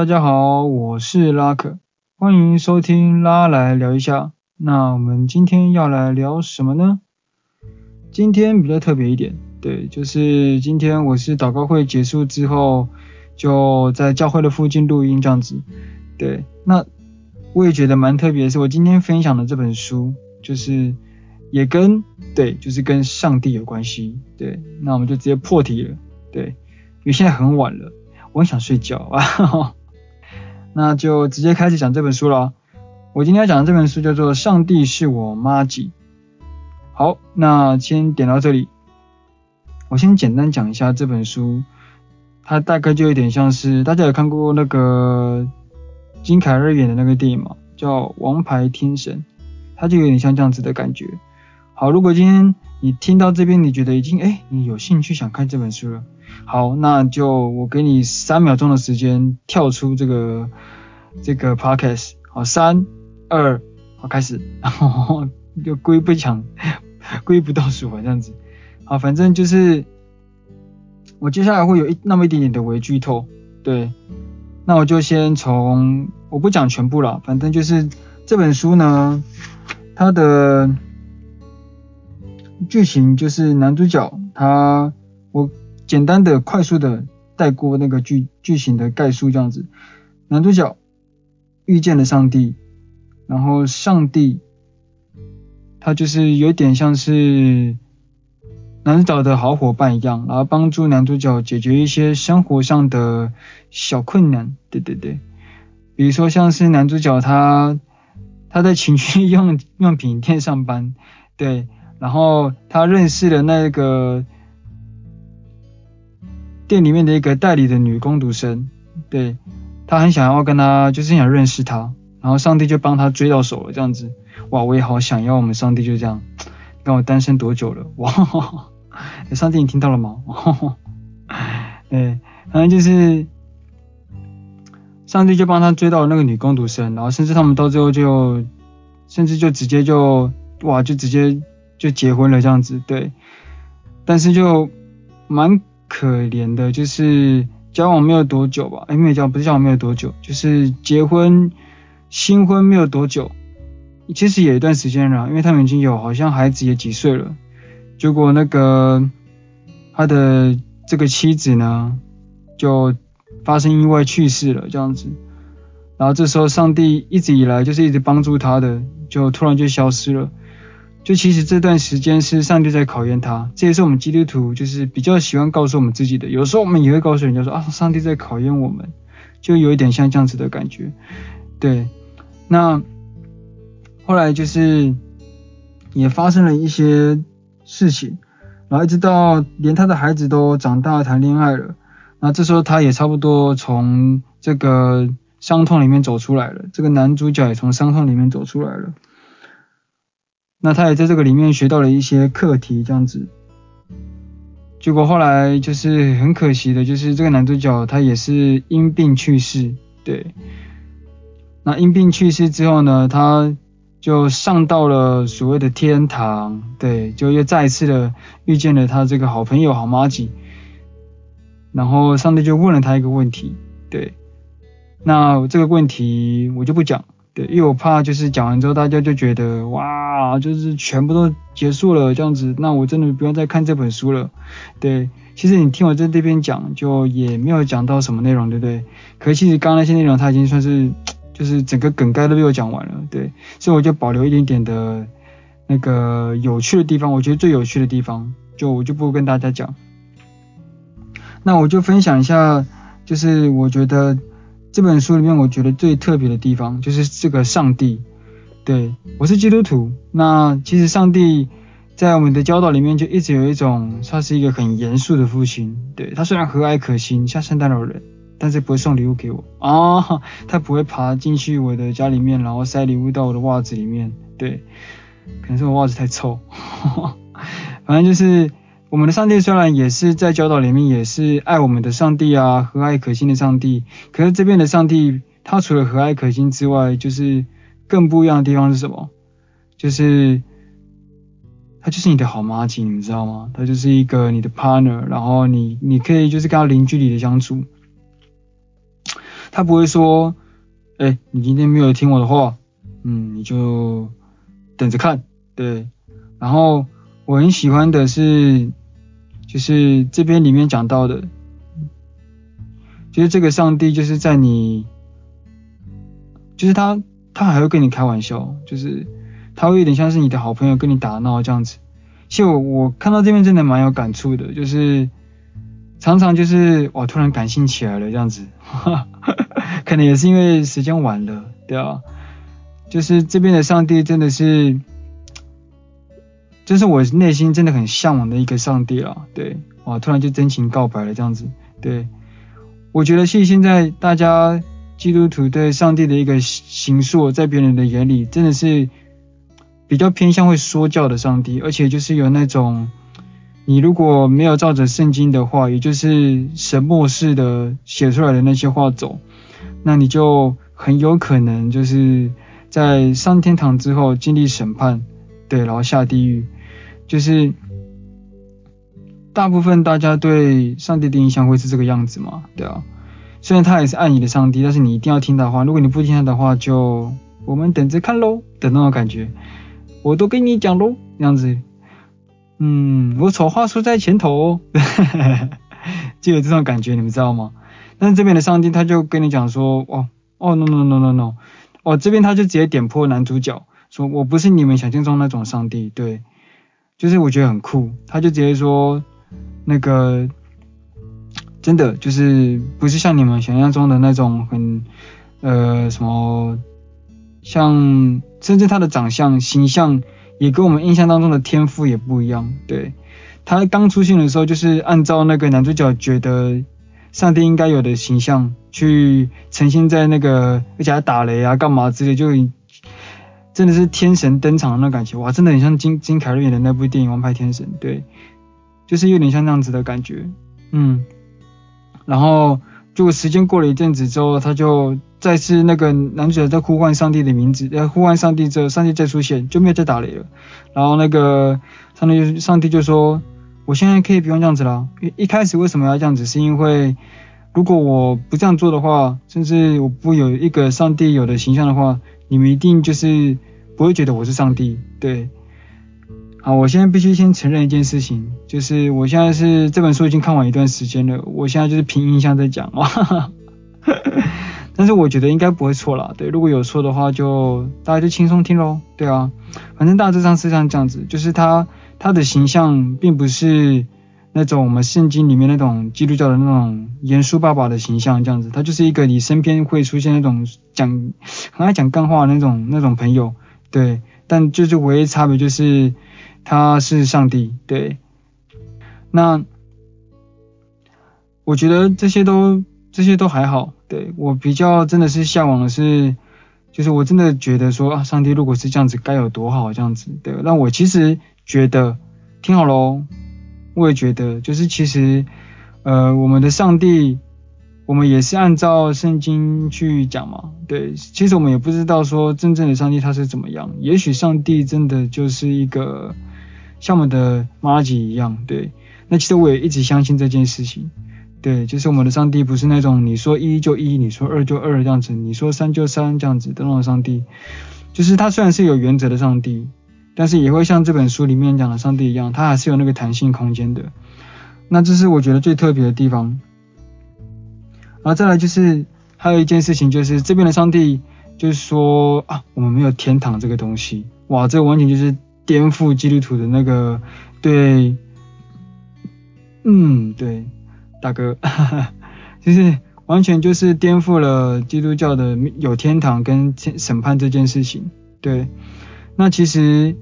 大家好，我是拉克，欢迎收听拉来聊一下。那我们今天要来聊什么呢？今天比较特别一点，对，就是今天我是祷告会结束之后，就在教会的附近录音这样子。对，那我也觉得蛮特别的是，我今天分享的这本书，就是也跟对，就是跟上帝有关系。对，那我们就直接破题了。对，因为现在很晚了。我很想睡觉啊，那就直接开始讲这本书了。我今天要讲的这本书叫做《上帝是我妈吉》。好，那先点到这里。我先简单讲一下这本书，它大概就有点像是大家有看过那个金凯瑞演的那个电影吗？叫《王牌天神》，它就有点像这样子的感觉。好，如果今天你听到这边，你觉得已经哎，你有兴趣想看这本书了。好，那就我给你三秒钟的时间跳出这个这个 podcast。好，三二，好，开始。然后就故意不讲，故意不倒数这样子。好，反正就是我接下来会有一那么一点点的微剧透。对，那我就先从我不讲全部了，反正就是这本书呢，它的剧情就是男主角他我。简单的、快速的带过那个剧剧情的概述，这样子。男主角遇见了上帝，然后上帝他就是有点像是男主角的好伙伴一样，然后帮助男主角解决一些生活上的小困难。对对对，比如说像是男主角他他在情趣用用品店上班，对，然后他认识了那个。店里面的一个代理的女工读生，对，他很想要跟他，就是想认识他，然后上帝就帮他追到手了，这样子，哇，我也好想要我们上帝就这样，让我单身多久了，哇，上帝你听到了吗？对，反正就是上帝就帮他追到了那个女工读生，然后甚至他们到最后就，甚至就直接就，哇，就直接就结婚了这样子，对，但是就蛮。可怜的就是交往没有多久吧，哎，没有交，不是交往没有多久，就是结婚新婚没有多久，其实也一段时间了，因为他们已经有好像孩子也几岁了，结果那个他的这个妻子呢就发生意外去世了，这样子，然后这时候上帝一直以来就是一直帮助他的，就突然就消失了。就其实这段时间是上帝在考验他，这也是我们基督徒就是比较喜欢告诉我们自己的。有时候我们也会告诉人家说啊，上帝在考验我们，就有一点像这样子的感觉。对，那后来就是也发生了一些事情，然后一直到连他的孩子都长大谈恋爱了，那这时候他也差不多从这个伤痛里面走出来了，这个男主角也从伤痛里面走出来了。那他也在这个里面学到了一些课题，这样子。结果后来就是很可惜的，就是这个男主角他也是因病去世，对。那因病去世之后呢，他就上到了所谓的天堂，对，就又再一次的遇见了他这个好朋友好妈吉。然后上帝就问了他一个问题，对。那这个问题我就不讲。对，因为我怕就是讲完之后大家就觉得哇，就是全部都结束了这样子，那我真的不用再看这本书了。对，其实你听我在这边讲，就也没有讲到什么内容，对不对？可是其实刚刚那些内容它已经算是就是整个梗概都被我讲完了，对，所以我就保留一点点的那个有趣的地方，我觉得最有趣的地方，就我就不跟大家讲。那我就分享一下，就是我觉得。这本书里面，我觉得最特别的地方就是这个上帝。对，我是基督徒，那其实上帝在我们的教导里面就一直有一种，他是一个很严肃的父亲。对，他虽然和蔼可亲，像圣诞老人，但是不会送礼物给我啊，他不会爬进去我的家里面，然后塞礼物到我的袜子里面。对，可能是我袜子太臭，反正就是。我们的上帝虽然也是在教导里面也是爱我们的上帝啊，和蔼可亲的上帝，可是这边的上帝，他除了和蔼可亲之外，就是更不一样的地方是什么？就是他就是你的好妈吉，你知道吗？他就是一个你的 partner，然后你你可以就是跟他零距离的相处。他不会说，哎、你今天没有听我的话，嗯，你就等着看，对。然后我很喜欢的是，就是这边里面讲到的，就是这个上帝就是在你，就是他，他还会跟你开玩笑，就是他会有点像是你的好朋友跟你打闹这样子。其实我我看到这边真的蛮有感触的，就是常常就是我突然感性起来了这样子，可能也是因为时间晚了，对啊，就是这边的上帝真的是，这是我内心真的很向往的一个上帝啊，对，哇，突然就真情告白了这样子，对，我觉得其实现在大家基督徒对上帝的一个形塑，在别人的眼里真的是。比较偏向会说教的上帝，而且就是有那种，你如果没有照着圣经的话，也就是神默示的写出来的那些话走，那你就很有可能就是在上天堂之后经历审判，对，然后下地狱。就是大部分大家对上帝的印象会是这个样子嘛，对啊。虽然他也是爱你的上帝，但是你一定要听他的话，如果你不听他的话，就我们等着看喽的那种感觉。我都跟你讲喽，这样子，嗯，我丑话说在前头哦，就有这种感觉，你们知道吗？但是这边的上帝他就跟你讲说，哦，哦，no no no no no，哦，这边他就直接点破男主角，说我不是你们想象中那种上帝，对，就是我觉得很酷，他就直接说，那个，真的就是不是像你们想象中的那种很，呃，什么。像甚至他的长相形象也跟我们印象当中的天赋也不一样。对，他刚出现的时候就是按照那个男主角觉得上帝应该有的形象去呈现在那个，而且还打雷啊干嘛之类，就真的是天神登场的那感觉，哇，真的很像金金凯瑞演的那部电影《王牌天神》。对，就是有点像那样子的感觉。嗯，然后就时间过了一阵子之后，他就。再次那个男主角在呼唤上帝的名字，呃，呼唤上帝之后，上帝再出现就没有再打雷了。然后那个上帝就上帝就说：“我现在可以不用这样子了。一开始为什么要这样子？是因为如果我不这样做的话，甚至我不有一个上帝有的形象的话，你们一定就是不会觉得我是上帝。对，好，我现在必须先承认一件事情，就是我现在是这本书已经看完一段时间了，我现在就是凭印象在讲哇。但是我觉得应该不会错啦，对，如果有错的话就大家就轻松听喽，对啊，反正大致上是像这样子，就是他他的形象并不是那种我们圣经里面那种基督教的那种严肃爸爸的形象这样子，他就是一个你身边会出现那种讲很爱讲干话那种那种朋友，对，但就是唯一差别就是他是上帝，对，那我觉得这些都这些都还好。对，我比较真的是向往的是，就是我真的觉得说啊，上帝如果是这样子，该有多好这样子。对，那我其实觉得，听好喽，我也觉得，就是其实，呃，我们的上帝，我们也是按照圣经去讲嘛。对，其实我们也不知道说真正的上帝他是怎么样，也许上帝真的就是一个像我们的麻吉一样。对，那其实我也一直相信这件事情。对，就是我们的上帝不是那种你说一就一，你说二就二这样子，你说三就三这样子的那种上帝。就是他虽然是有原则的上帝，但是也会像这本书里面讲的上帝一样，他还是有那个弹性空间的。那这是我觉得最特别的地方。然后再来就是还有一件事情，就是这边的上帝就是说啊，我们没有天堂这个东西。哇，这完全就是颠覆基督徒的那个对，嗯，对。大哥，哈哈，就是完全就是颠覆了基督教的有天堂跟审判这件事情。对，那其实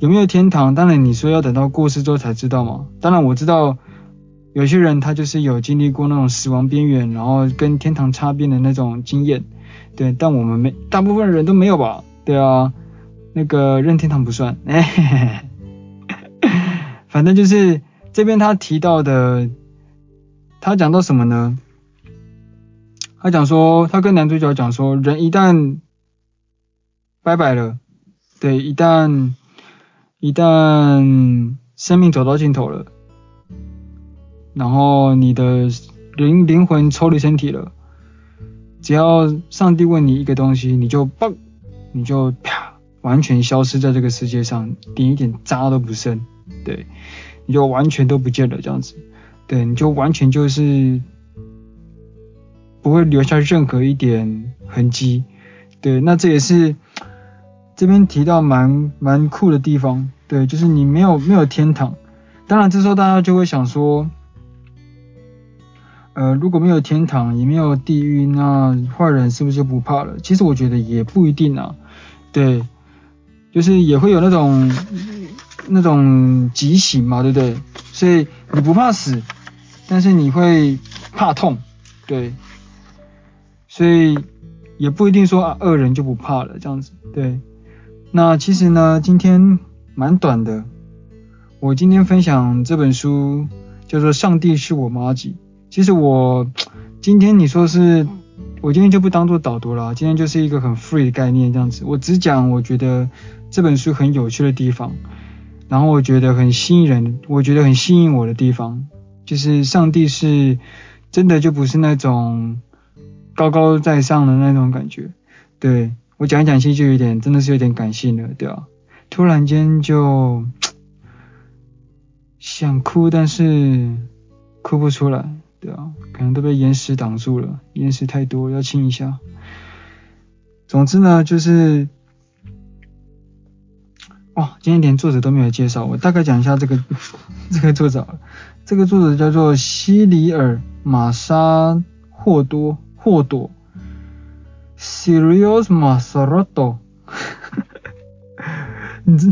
有没有天堂？当然你说要等到过世之后才知道嘛。当然我知道有些人他就是有经历过那种死亡边缘，然后跟天堂擦边的那种经验。对，但我们没，大部分人都没有吧？对啊，那个任天堂不算。嘿嘿嘿，反正就是这边他提到的。他讲到什么呢？他讲说，他跟男主角讲说，人一旦拜拜了，对，一旦一旦生命走到尽头了，然后你的灵灵魂抽离身体了，只要上帝问你一个东西，你就嘣，你就啪，完全消失在这个世界上，连一点渣都不剩，对，你就完全都不见了这样子，对，你就完全就是不会留下任何一点痕迹，对，那这也是这边提到蛮蛮酷的地方，对，就是你没有没有天堂，当然这时候大家就会想说。呃，如果没有天堂，也没有地狱，那坏人是不是就不怕了？其实我觉得也不一定啊。对，就是也会有那种那种极刑嘛，对不对？所以你不怕死，但是你会怕痛，对。所以也不一定说啊，恶人就不怕了这样子。对。那其实呢，今天蛮短的。我今天分享这本书叫做《上帝是我妈吉》。其实我今天你说是，我今天就不当做导读了，今天就是一个很 free 的概念这样子，我只讲我觉得这本书很有趣的地方，然后我觉得很吸引人，我觉得很吸引我的地方，就是上帝是真的就不是那种高高在上的那种感觉，对，我讲一讲其实就有点真的是有点感性了，对啊，突然间就想哭，但是哭不出来。对啊，可能都被岩石挡住了，岩石太多，要清一下。总之呢，就是，哇，今天连作者都没有介绍，我大概讲一下这个 这个作者，这个作者叫做西里尔玛莎霍多霍多，Sirius Masaroto，你这。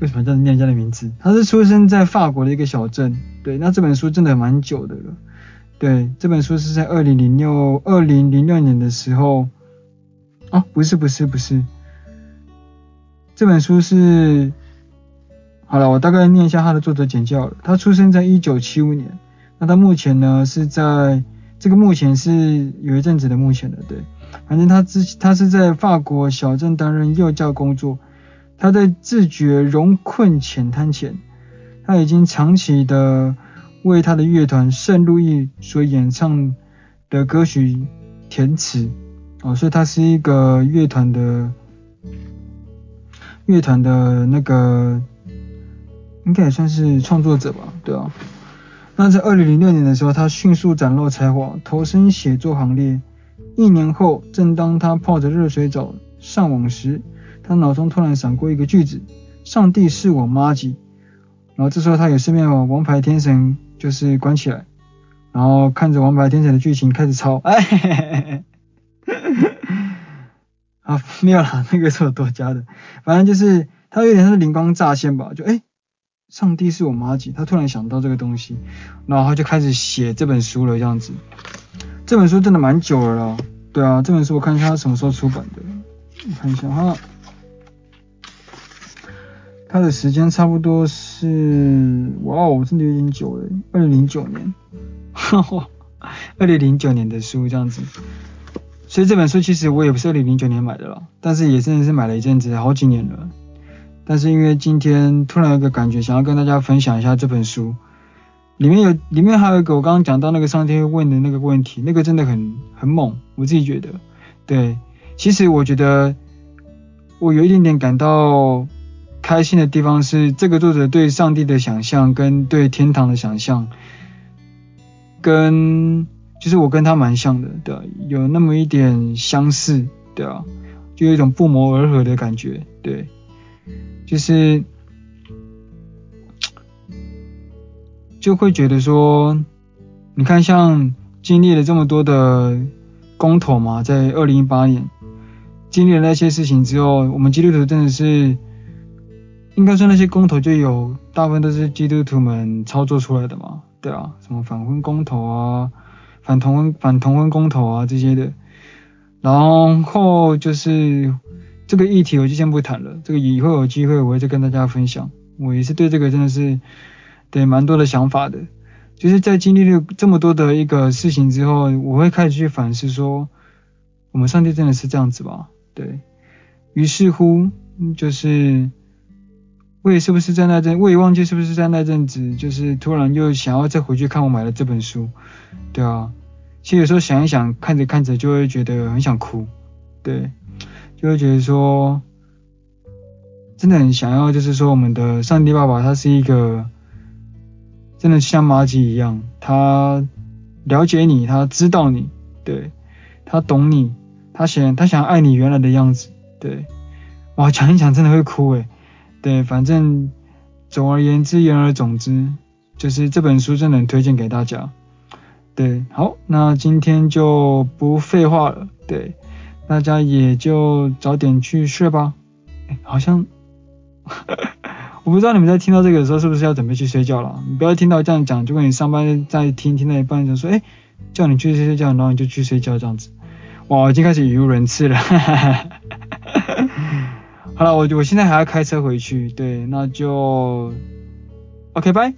为什么这样念人家的名字？他是出生在法国的一个小镇。对，那这本书真的蛮久的了。对，这本书是在二零零六二零零六年的时候。啊，不是不是不是，这本书是，好了，我大概念一下他的作者简介了。他出生在一九七五年。那他目前呢是在这个目前是有一阵子的目前的，对，反正他之他是在法国小镇担任幼教工作。他在自觉荣困浅滩前，他已经长期的为他的乐团圣路易所演唱的歌曲填词哦，所以他是一个乐团的乐团的那个应该也算是创作者吧，对啊。那在二零零六年的时候，他迅速展露才华，投身写作行列。一年后，正当他泡着热水澡上网时，他脑中突然闪过一个句子：“上帝是我妈吉。”然后这时候他也顺便把《王牌天神》就是关起来，然后看着《王牌天神》的剧情开始抄。哎，嘿嘿嘿啊，没有啦，那个是我多加的。反正就是他有点像是灵光乍现吧，就哎，上帝是我妈吉。他突然想到这个东西，然后他就开始写这本书了，这样子。这本书真的蛮久了啦，对啊，这本书我看一下他什么时候出版的，我看一下哈。他的时间差不多是，哇哦，真的有点久了，二零零九年，哈哈，二零零九年的书这样子，所以这本书其实我也不是二零零九年买的啦，但是也真的是买了一阵子，好几年了。但是因为今天突然有个感觉，想要跟大家分享一下这本书，里面有，里面还有一个我刚刚讲到那个上天问的那个问题，那个真的很很猛，我自己觉得，对，其实我觉得我有一点点感到。开心的地方是，这个作者对上帝的想象跟对天堂的想象，跟就是我跟他蛮像的，对，有那么一点相似，对啊，就有一种不谋而合的感觉，对，就是就会觉得说，你看像经历了这么多的公投嘛，在二零一八年经历了那些事情之后，我们基督徒真的是。应该说那些公投就有大部分都是基督徒们操作出来的嘛，对啊，什么反婚公投啊，反同婚反同婚公投啊这些的，然后就是这个议题我就先不谈了，这个以后有机会我会再跟大家分享。我也是对这个真的是对蛮多的想法的，就是在经历了这么多的一个事情之后，我会开始去反思说，我们上帝真的是这样子吧？对，于是乎就是。我也是不是在那阵，我也忘记是不是在那阵子，就是突然又想要再回去看我买的这本书，对啊，其实有时候想一想，看着看着就会觉得很想哭，对，就会觉得说，真的很想要，就是说我们的上帝爸爸他是一个，真的像麻吉一样，他了解你，他知道你，对，他懂你，他想他想爱你原来的样子，对，哇，讲一讲真的会哭诶，对，反正总而言之言而总之，就是这本书真的很推荐给大家。对，好，那今天就不废话了，对，大家也就早点去睡吧。哎，好像，我不知道你们在听到这个的时候是不是要准备去睡觉了？你不要听到这样讲，就跟你上班在听，听到一半就说，哎，叫你去睡觉，然后你就去睡觉这样子。哇，已经开始语无伦次了。哈哈哈好了，我我现在还要开车回去，对，那就，OK，拜。